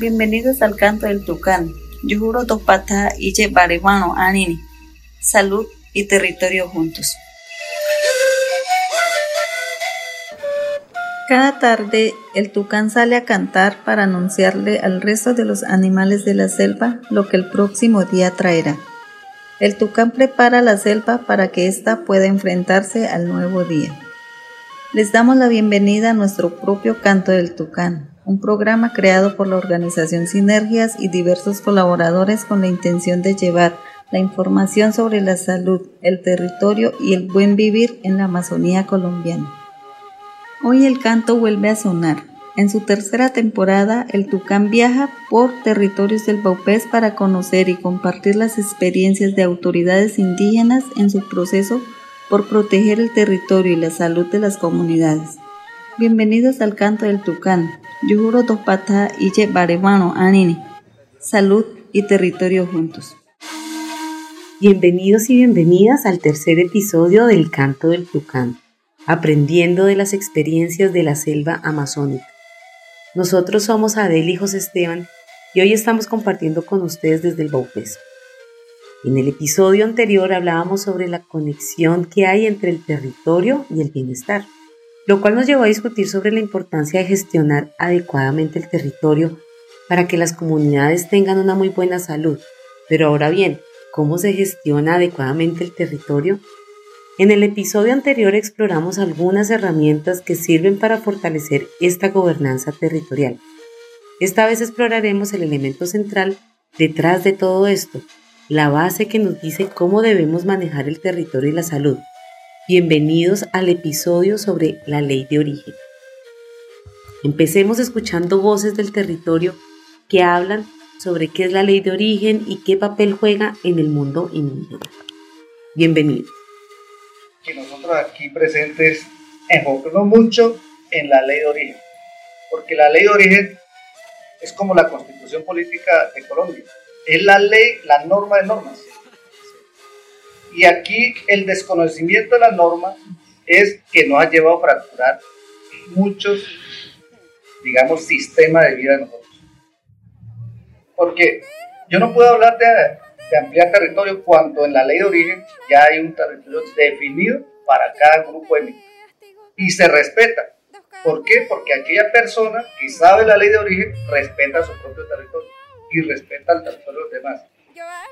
Bienvenidos al canto del tucán. Yujuro Topata Iche Baribano Anini. Salud y territorio juntos. Cada tarde el tucán sale a cantar para anunciarle al resto de los animales de la selva lo que el próximo día traerá. El tucán prepara la selva para que ésta pueda enfrentarse al nuevo día. Les damos la bienvenida a nuestro propio Canto del Tucán, un programa creado por la organización Sinergias y diversos colaboradores con la intención de llevar la información sobre la salud, el territorio y el buen vivir en la Amazonía colombiana. Hoy el canto vuelve a sonar. En su tercera temporada, el Tucán viaja por territorios del Baupés para conocer y compartir las experiencias de autoridades indígenas en su proceso por proteger el territorio y la salud de las comunidades. Bienvenidos al canto del Tucán. Topata. Salud y territorio juntos. Bienvenidos y bienvenidas al tercer episodio del Canto del Tucán, aprendiendo de las experiencias de la selva amazónica. Nosotros somos Adel y José Esteban y hoy estamos compartiendo con ustedes desde el Baupés. En el episodio anterior hablábamos sobre la conexión que hay entre el territorio y el bienestar, lo cual nos llevó a discutir sobre la importancia de gestionar adecuadamente el territorio para que las comunidades tengan una muy buena salud. Pero ahora bien, ¿cómo se gestiona adecuadamente el territorio? En el episodio anterior exploramos algunas herramientas que sirven para fortalecer esta gobernanza territorial. Esta vez exploraremos el elemento central detrás de todo esto, la base que nos dice cómo debemos manejar el territorio y la salud. Bienvenidos al episodio sobre la ley de origen. Empecemos escuchando voces del territorio que hablan sobre qué es la ley de origen y qué papel juega en el mundo indígena. Bienvenidos. Que nosotros aquí presentes enfoquemos mucho en la ley de origen, porque la ley de origen es como la constitución política de Colombia es la ley, la norma de normas. Y aquí el desconocimiento de la norma es que nos ha llevado a fracturar muchos, digamos, sistemas de vida de nosotros. Porque yo no puedo hablar de, de ampliar territorio cuando en la ley de origen ya hay un territorio definido para cada grupo étnico y se respeta. ¿Por qué? Porque aquella persona que sabe la ley de origen respeta su propio territorio y respeta el territorio de los demás.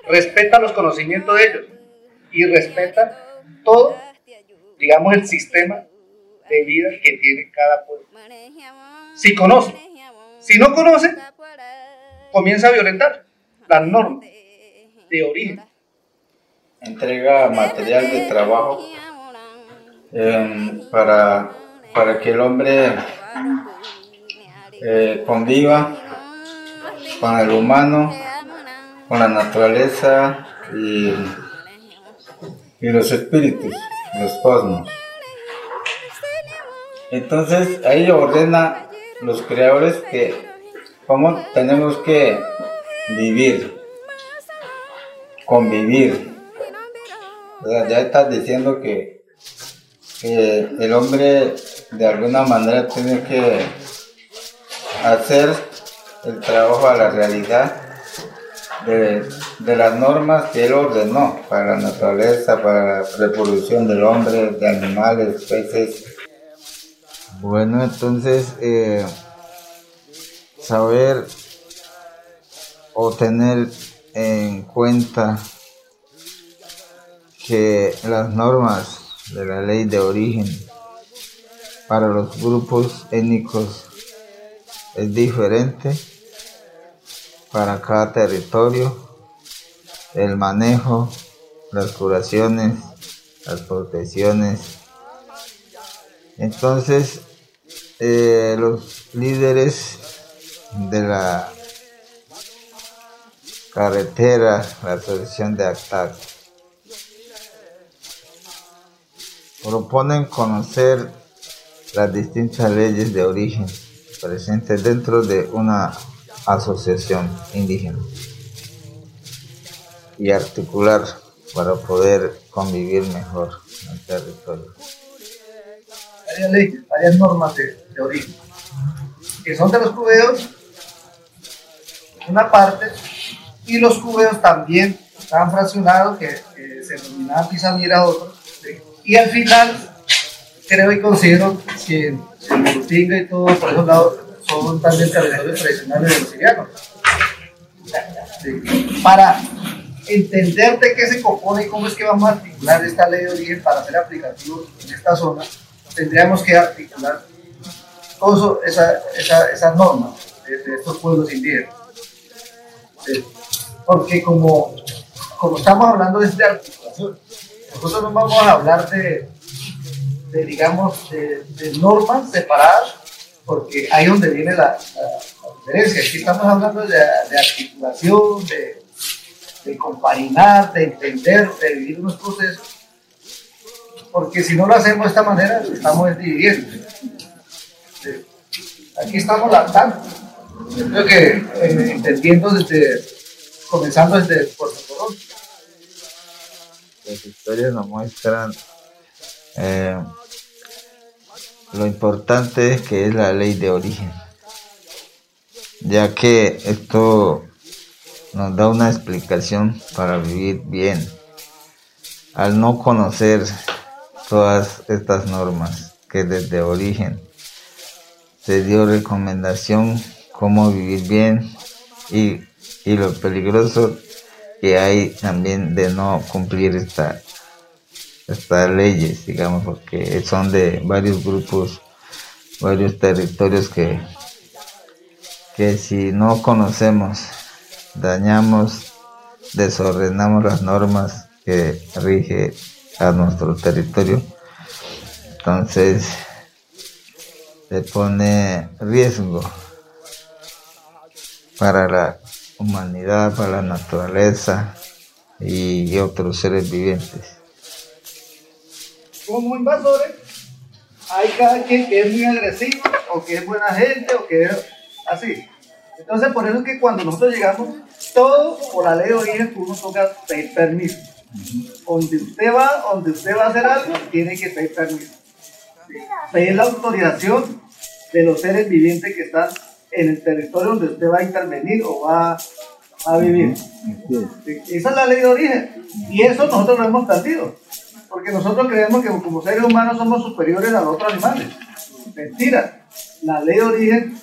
Respeta los conocimientos de ellos y respeta todo, digamos, el sistema de vida que tiene cada pueblo. Si conoce, si no conoce, comienza a violentar las normas de origen. Entrega material de trabajo eh, para, para que el hombre eh, conviva con el humano, con la naturaleza y, los espíritus, los cosmos. Entonces ahí ordena los creadores que cómo tenemos que vivir, convivir. ya estás diciendo que el hombre de alguna manera tiene que hacer el trabajo a la realidad de, las normas que él ordenó para la naturaleza, para la reproducción del hombre, de animales, peces. Bueno, entonces eh, saber o tener en cuenta que las normas de la ley de origen para los grupos étnicos es diferente para cada territorio, el manejo, las curaciones, las protecciones. Entonces, eh, los líderes de la carretera, la asociación de ACTAC, proponen conocer las distintas leyes de origen presentes dentro de una asociación indígena y articular para poder convivir mejor en el territorio. Hay leyes, hay normas de, origen que son de los judeos una parte, y los cubeos también estaban fraccionados, que, se denominaban Pizamira otros, y al final creo y considero que el Morutinga y todo por esos lados son también territorios tradicionales de los sirianos. Para entender de qué se compone y cómo es que vamos a articular esta ley de origen para hacer aplicativo en esta zona, tendríamos que articular todas esas esa, esa normas de, estos pueblos indígenas. Porque como, estamos hablando de articulación, nosotros no vamos a hablar de, digamos, de, normas separadas, porque ahí donde viene la, diferencia. Aquí estamos hablando de, articulación, de, de compaginar, de entender, de vivir unos procesos. Porque si no lo hacemos de esta manera, estamos dividiendo. Aquí estamos lanzando. Yo creo que eh, entendiendo desde, comenzando desde Puerto Colón. Las historias nos muestran eh, lo importante es que es la ley de origen, ya que esto nos da una explicación para vivir bien. Al no conocer todas estas normas que desde origen se dio recomendación cómo vivir bien y, y lo peligroso que hay también de no cumplir esta, estas leyes, digamos, porque son de varios grupos, varios territorios que, que si no conocemos, dañamos, desordenamos las normas que rige a nuestro territorio. Entonces, se pone riesgo para la humanidad, para la naturaleza y otros seres vivientes. Como invasores, hay cada quien que es muy agresivo, o que es buena gente, o que es así. Entonces, por eso es que cuando nosotros llegamos, todo por la ley de origen, uno toca pedir permiso. Donde usted va, donde usted va a hacer algo, tiene que pedir permiso. Pedir la autorización de los seres vivientes que están en el territorio donde usted va a intervenir o va a vivir. Esa es la ley de origen. Y eso nosotros lo hemos perdido. Porque nosotros creemos que como seres humanos somos superiores a los otros animales. Mentira. La ley de origen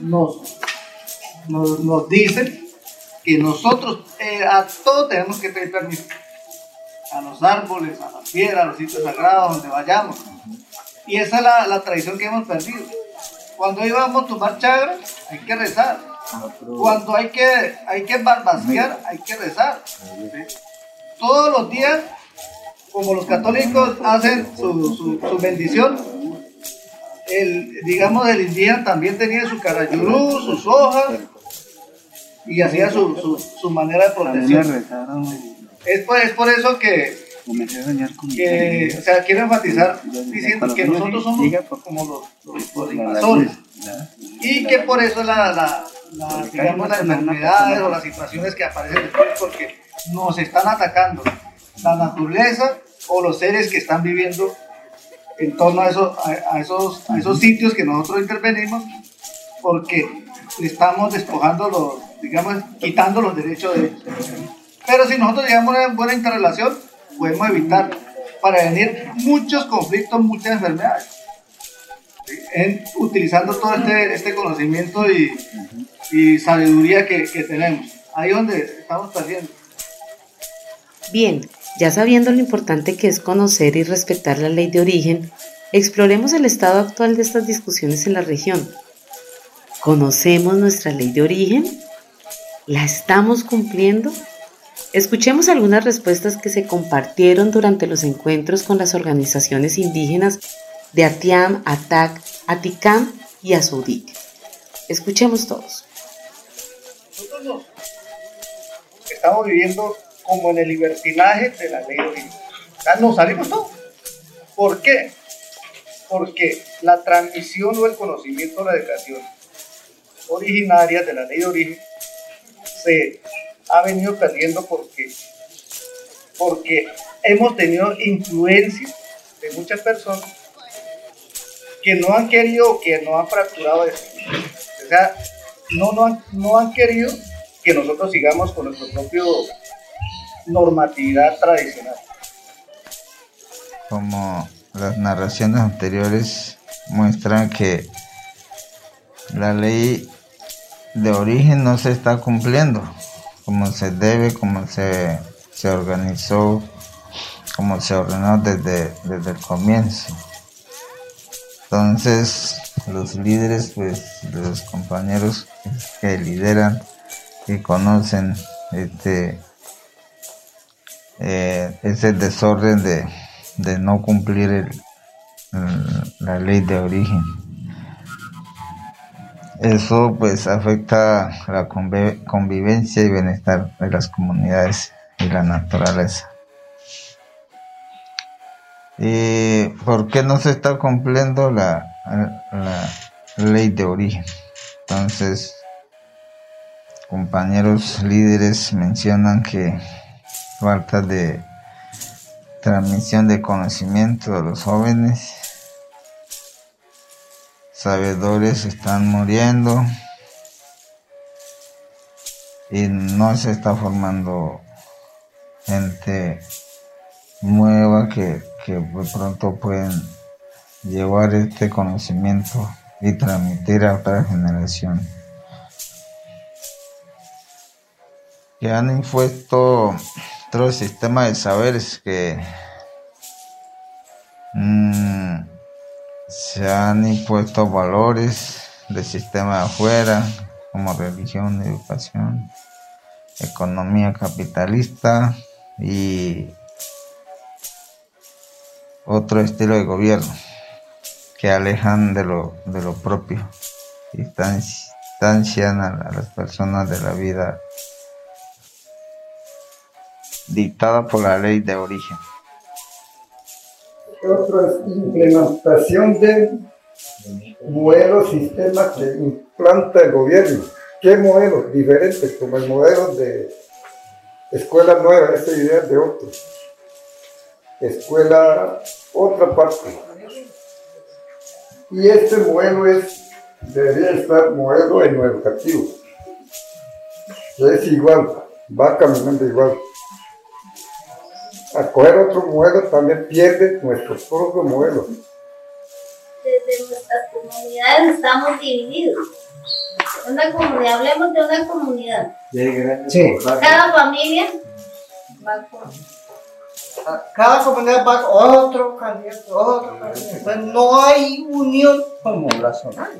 nos, nos, dice que nosotros eh, a todos tenemos que pedir permiso. A los árboles, a las piedras, a los sitios sagrados, donde vayamos. Y esa es la, la tradición que hemos perdido. Cuando íbamos a tomar chagra, hay que rezar. Cuando hay que, hay que barbasear, hay que rezar. Todos los días, como los católicos hacen su, su, bendición, el, digamos, el indígena también tenía su carayurú, sus hojas, y hacía su, su, su manera de protección. Es por, es por eso que que, o sea, quiero enfatizar diciendo que nosotros somos como los, invasores y que por eso la, la, digamos, las enfermedades o las situaciones que aparecen después porque nos están atacando. La naturaleza o los seres que están viviendo en torno a, eso, a, esos, a esos sitios que nosotros intervenimos porque estamos despojando los, digamos, quitando los derechos de ellos. Pero si nosotros llegamos a una buena interrelación, podemos evitar para venir muchos conflictos, muchas enfermedades. En, utilizando todo este, este conocimiento y, y sabiduría que, que, tenemos. Ahí donde estamos perdiendo. Bien, ya sabiendo lo importante que es conocer y respetar la ley de origen, exploremos el estado actual de estas discusiones en la región. ¿Conocemos nuestra ley de origen? ¿La estamos cumpliendo? Escuchemos algunas respuestas que se compartieron durante los encuentros con las organizaciones indígenas de Atiam, Atac, Aticam y Azudik. Escuchemos todos. Nosotros estamos viviendo como en el libertinaje de la ley de origen. nos salimos todos. ¿Por qué? Porque la transmisión o el conocimiento de la educación originaria de la ley de origen se ha venido perdiendo porque, porque hemos tenido influencia de muchas personas que no han querido, que no han fracturado eso. O sea, no, no, no han querido que nosotros sigamos con nuestro propio normatividad tradicional. Como las narraciones anteriores muestran que la ley de origen no se está cumpliendo como se debe, como se, se organizó, como se ordenó desde, desde el comienzo. Entonces, los líderes, pues, los compañeros que lideran y conocen este eh, ese desorden de, de no cumplir la ley de origen. Eso pues afecta la convivencia y bienestar de las comunidades y la naturaleza. ¿Y por qué no se está cumpliendo la, la ley de origen? Entonces, compañeros líderes mencionan que falta de transmisión de conocimiento a los jóvenes, sabedores están muriendo. Y no se está formando gente nueva que, que pronto pueden llevar este conocimiento y transmitir a otra generación. Que han impuesto otro sistema de saberes que mm, se han impuesto valores del sistema de afuera, como religión, educación, economía capitalista y otro estilo de gobierno que alejan de lo, de lo propio distancian a las personas de la vida dictada por la ley de origen. Otro es implementación de modelos, sistemas que implanta el gobierno. ¿Qué modelos diferentes? Como el modelo de escuela nueva, esta idea de otro. Escuela, otra parte. Y este modelo es, debería estar modelo en lo educativo. Es igual, va caminando igual a coger otro modelo también pierde nuestros propios modelos. Desde nuestras comunidades estamos divididos. Una comunidad, hablemos de una comunidad. Sí. Cada familia va con cada comunidad va con otro candidato, otro candidato. no hay unión como la zona.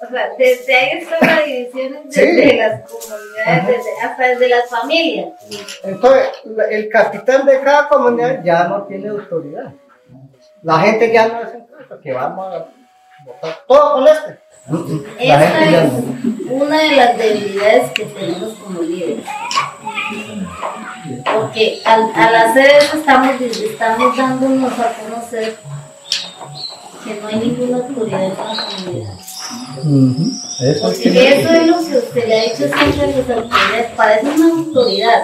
O sea, desde ahí están las divisiones desde las comunidades, hasta desde las familias. Entonces, el capitán de cada comunidad ya no tiene autoridad. La gente ya no es que vamos a votar todo con este. Esta es una de las debilidades que tenemos como líderes. Porque al, al hacer eso estamos, estamos dándonos a conocer que no hay ninguna autoridad en la comunidad. Porque eso es lo que usted le ha dicho siempre a las autoridades, parece una autoridad.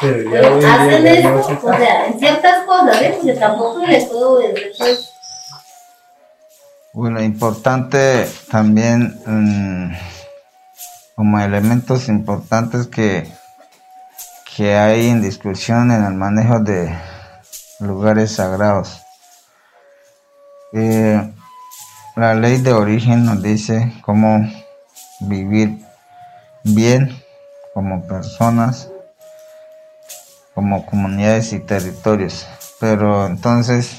Pero, hacen esto, o sea, en ciertas cosas, ¿eh? porque tampoco le puedo. Pues. Bueno, importante también mm, como elementos importantes que, que hay en discusión en el manejo de lugares sagrados. Eh, la ley de origen nos dice cómo vivir bien como personas, como comunidades y territorios. Pero entonces,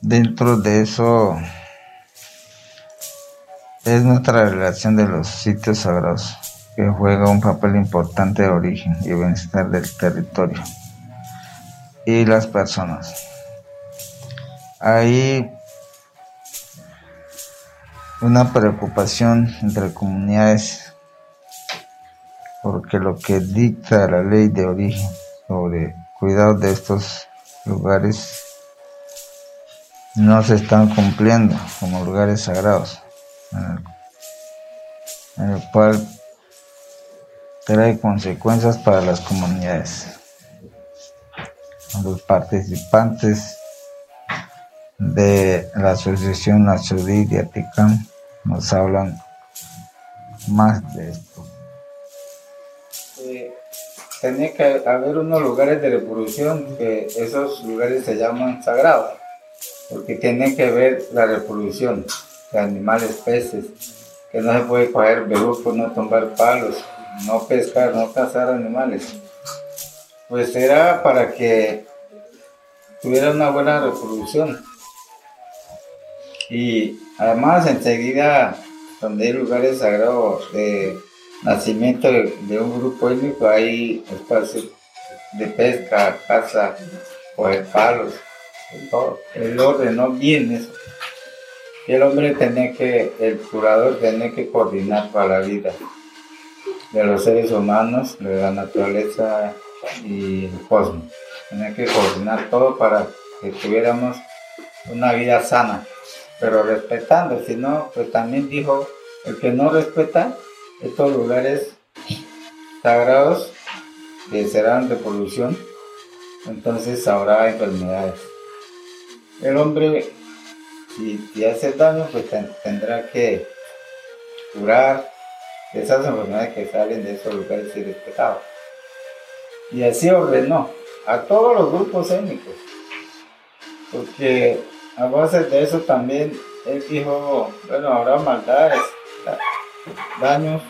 dentro de eso es nuestra relación de los sitios sagrados, que juega un papel importante de origen y bienestar del territorio y las personas. Ahí una preocupación entre comunidades porque lo que dicta la ley de origen sobre cuidado de estos lugares no se están cumpliendo como lugares sagrados, en el, cual trae consecuencias para las comunidades. Los participantes de la Asociación Nacional de Aticam nos hablan más de esto. Eh, tenía que haber unos lugares de reproducción que esos lugares se llaman sagrados, porque tienen que ver la reproducción de animales, peces, que no se puede coger bejucos, no tomar palos, no pescar, no cazar animales. Pues era para que tuviera una buena reproducción. Y además enseguida, donde hay lugares sagrados de nacimiento de, un grupo étnico, hay espacios de pesca, caza, coger palos, todo. Él ordenó bien eso. Y el hombre tenía que, el curador tenía que coordinar para la vida de los seres humanos, de la naturaleza y el cosmos. Tenía que coordinar todo para que tuviéramos una vida sana, pero respetando, si no, pues también dijo, el que no respeta estos lugares sagrados que serán de polución, entonces habrá enfermedades. El hombre, si, hace daño, pues tendrá que curar esas enfermedades que salen de esos lugares irrespetados. Y así ordenó a todos los grupos étnicos, porque a base de eso también él dijo, bueno, habrá maldades, daños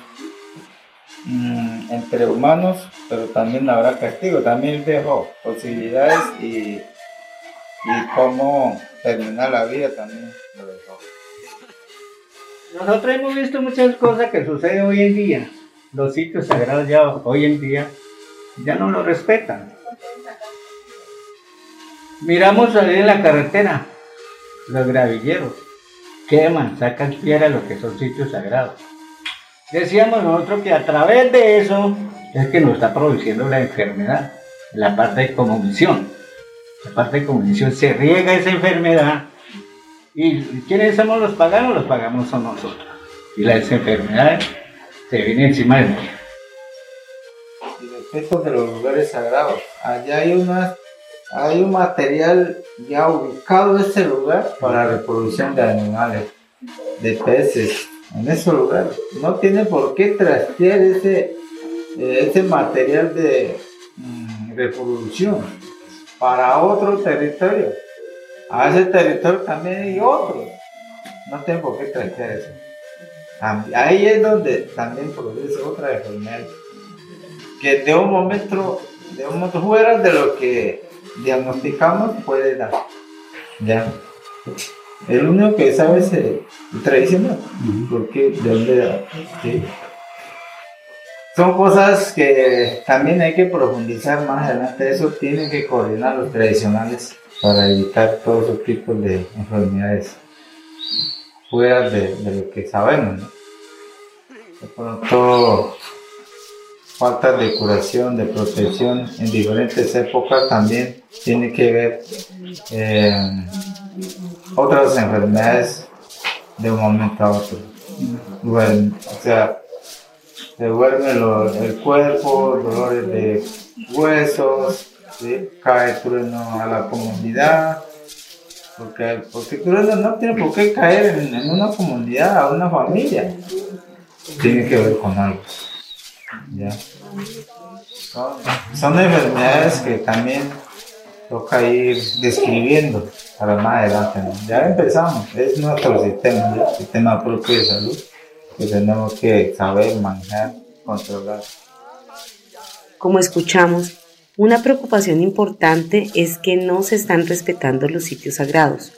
mm, entre humanos, pero también habrá castigo. También dejó posibilidades y, y cómo terminar la vida también lo dejó. Nosotros hemos visto muchas cosas que suceden hoy en día. Los sitios sagrados ya hoy en día ya no lo respetan. Miramos salir en la carretera, los gravilleros queman, sacan piedra lo que son sitios sagrados. Decíamos nosotros que a través de eso es que nos está produciendo la enfermedad, la parte de comunión. La parte de comunión se riega esa enfermedad y ¿quiénes somos los paganos? Los pagamos son nosotros. Y las enfermedades se vienen encima de nosotros. Y respecto de los lugares sagrados, allá hay una hay un material ya ubicado en ese lugar para reproducción de animales, de peces, en ese lugar. No tiene por qué trastear ese, eh, ese material de mm, reproducción para otro territorio. A ese territorio también hay otro. No tiene por qué trastear eso. Ahí es donde también produce otra enfermedad. Que de un momento, de un momento fuera de lo que diagnosticamos puede dar. Ya. El único que sabe es el tradicional. Porque de dónde da. Son cosas que también hay que profundizar más adelante. Eso tienen que coordinar los tradicionales para evitar todos esos tipos de enfermedades fuera de, lo que sabemos. De pronto falta de curación, de protección en diferentes épocas también tiene que ver eh, otras enfermedades de un momento a otro. Bueno, o sea, se duerme el cuerpo, dolores de huesos, cae trueno a la comunidad, porque, porque trueno no tiene por qué caer en, una comunidad, a una familia, tiene que ver con algo. Son, enfermedades que también toca ir describiendo para más adelante. Ya empezamos, es nuestro sistema, el sistema propio de salud que tenemos que saber manejar, controlar. Como escuchamos, una preocupación importante es que no se están respetando los sitios sagrados.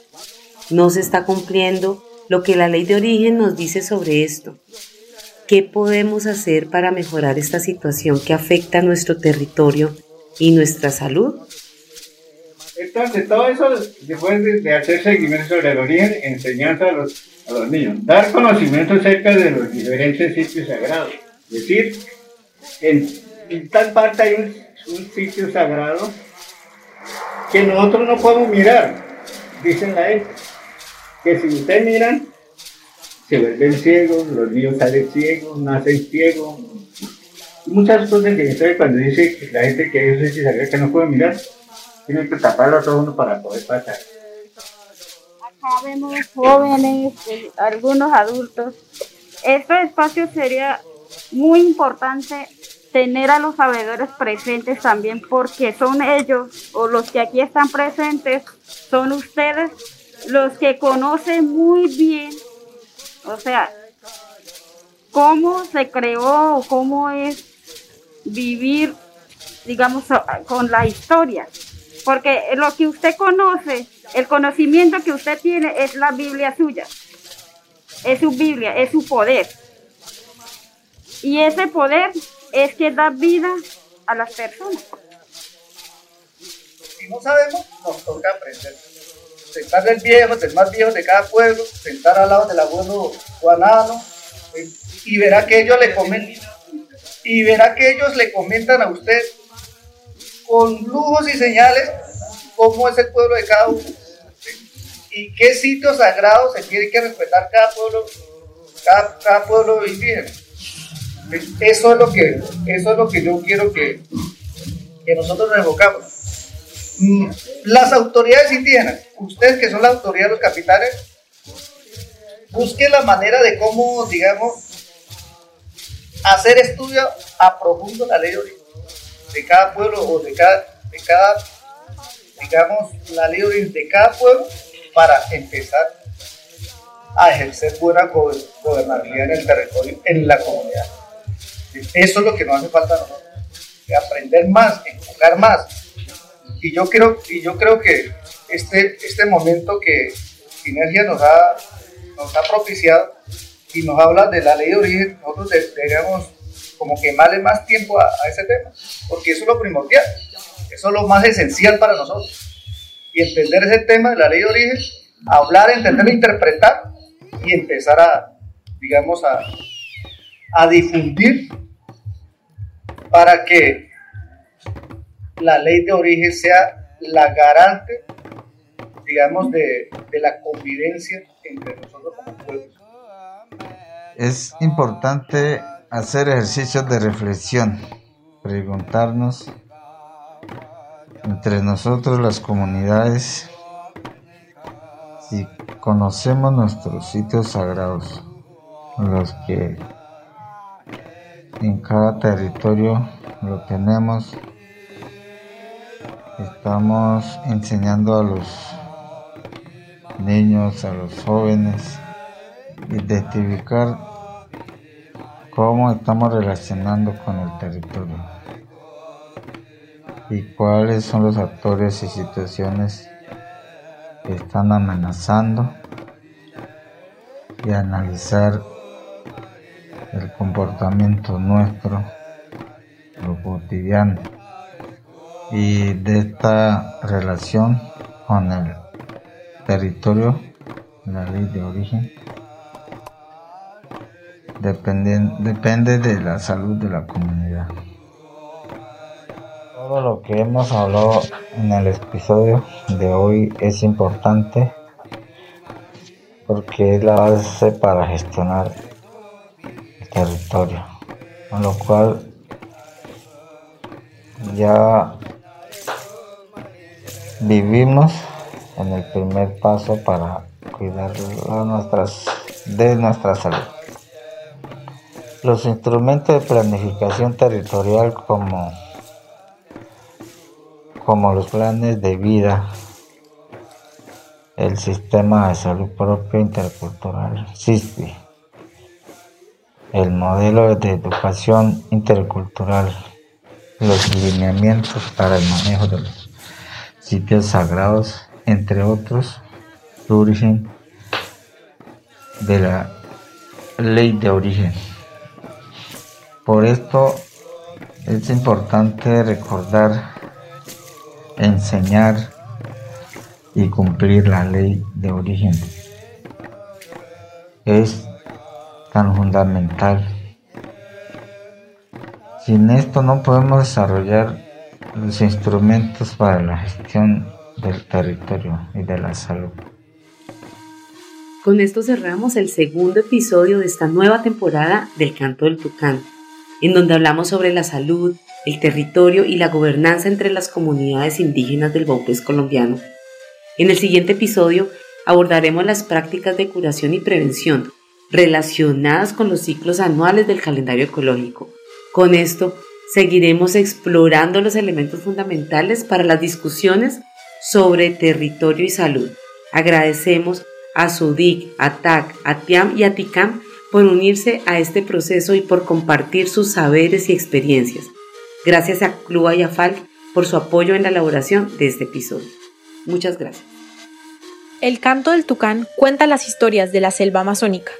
No se está cumpliendo lo que la ley de origen nos dice sobre esto. ¿Qué podemos hacer para mejorar esta situación que afecta a nuestro territorio y nuestra salud? Entonces, todo eso, después de, hacer seguimiento sobre el origen, enseñanza a los, a los niños, dar conocimiento acerca de los diferentes sitios sagrados. Es decir, en, tal parte hay un, un sitio sagrado que nosotros no podemos mirar, dicen la gente. Que si ustedes miran, se vuelven ciegos, los niños salen ciegos, nacen ciegos. Muchas cosas que entonces cuando dice la gente que es que no puede mirar, tienen que taparlo todo uno para poder pasar. Acá vemos jóvenes, eh, algunos adultos este espacio sería muy importante tener a los sabedores presentes también porque son ellos o los que aquí están presentes, son ustedes los que conocen muy bien, o sea, cómo se creó o cómo es vivir, digamos, con la historia. Porque lo que usted conoce, el conocimiento que usted tiene es la Biblia suya. Es su Biblia, es su poder. Y ese poder es que da vida a las personas. Si no sabemos, nos toca aprender. Sentar del viejo, del más viejo de cada pueblo, sentar al lado del abuelo Juanano, eh, y verá que ellos le comentan, y verá que ellos le comentan a usted con lujos y señales cómo es el pueblo de cada uno y qué sitios sagrados se tiene que respetar cada pueblo, cada, pueblo indígena. Eso es lo que, eso es lo que yo quiero que, que nosotros nos enfocamos. Las autoridades indígenas, ustedes que son la autoridad de los capitales, busquen la manera de cómo, digamos, hacer estudio a profundo la ley de cada pueblo o de cada, de cada digamos, la ley de cada pueblo para empezar a ejercer buena gobernabilidad en el territorio, en la comunidad. Eso es lo que nos hace falta a nosotros, aprender más, enfocar más. Y yo creo, y yo creo que este, este momento que Sinergia nos ha, nos ha propiciado y nos habla de la ley de origen, nosotros deberíamos como quemarle más tiempo a, ese tema, porque eso es lo primordial, eso es lo más esencial para nosotros. Y entender ese tema de la ley de origen, hablar, entender, interpretar y empezar a, digamos, a, a difundir para que la ley de origen sea la garante, digamos, de, de la convivencia entre nosotros como pueblos. Es importante hacer ejercicios de reflexión, preguntarnos entre nosotros las comunidades si conocemos nuestros sitios sagrados, los que en cada territorio lo tenemos, estamos enseñando a los niños, a los jóvenes, identificar cómo estamos relacionando con el territorio y cuáles son los actores y situaciones que están amenazando y analizar el comportamiento nuestro, lo cotidiano. Y de esta relación con el territorio, la ley de origen, depende, de la salud de la comunidad. Todo lo que hemos hablado en el episodio de hoy es importante porque es la base para gestionar el territorio, con lo cual ya vivimos en el primer paso para cuidar nuestras, de nuestra salud. Los instrumentos de planificación territorial como como los planes de vida, el sistema de salud propio intercultural, SISPI, el modelo de educación intercultural, los lineamientos para el manejo de los sitios sagrados, entre otros, origen de la ley de origen. Por esto es importante recordar enseñar y cumplir la ley de origen. Es tan fundamental. Sin esto no podemos desarrollar los instrumentos para la gestión del territorio y de la salud. Con esto cerramos el segundo episodio de esta nueva temporada del Canto del Tucán, en donde hablamos sobre la salud, el territorio y la gobernanza entre las comunidades indígenas del Baupés colombiano. En el siguiente episodio abordaremos las prácticas de curación y prevención, relacionadas con los ciclos anuales del calendario ecológico. Con esto, seguiremos explorando los elementos fundamentales para las discusiones sobre territorio y salud. Agradecemos a SUDIC, a TAC, a TIAM y a TICAM por unirse a este proceso y por compartir sus saberes y experiencias. Gracias a Clua y por su apoyo en la elaboración de este episodio. Muchas gracias. El canto del tucán cuenta las historias de la selva amazónica.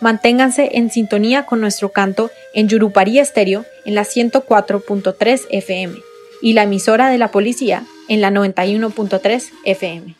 Manténganse en sintonía con nuestro canto en Yurupari Estéreo en la 104.3 FM y la emisora de la policía en la 91.3 FM.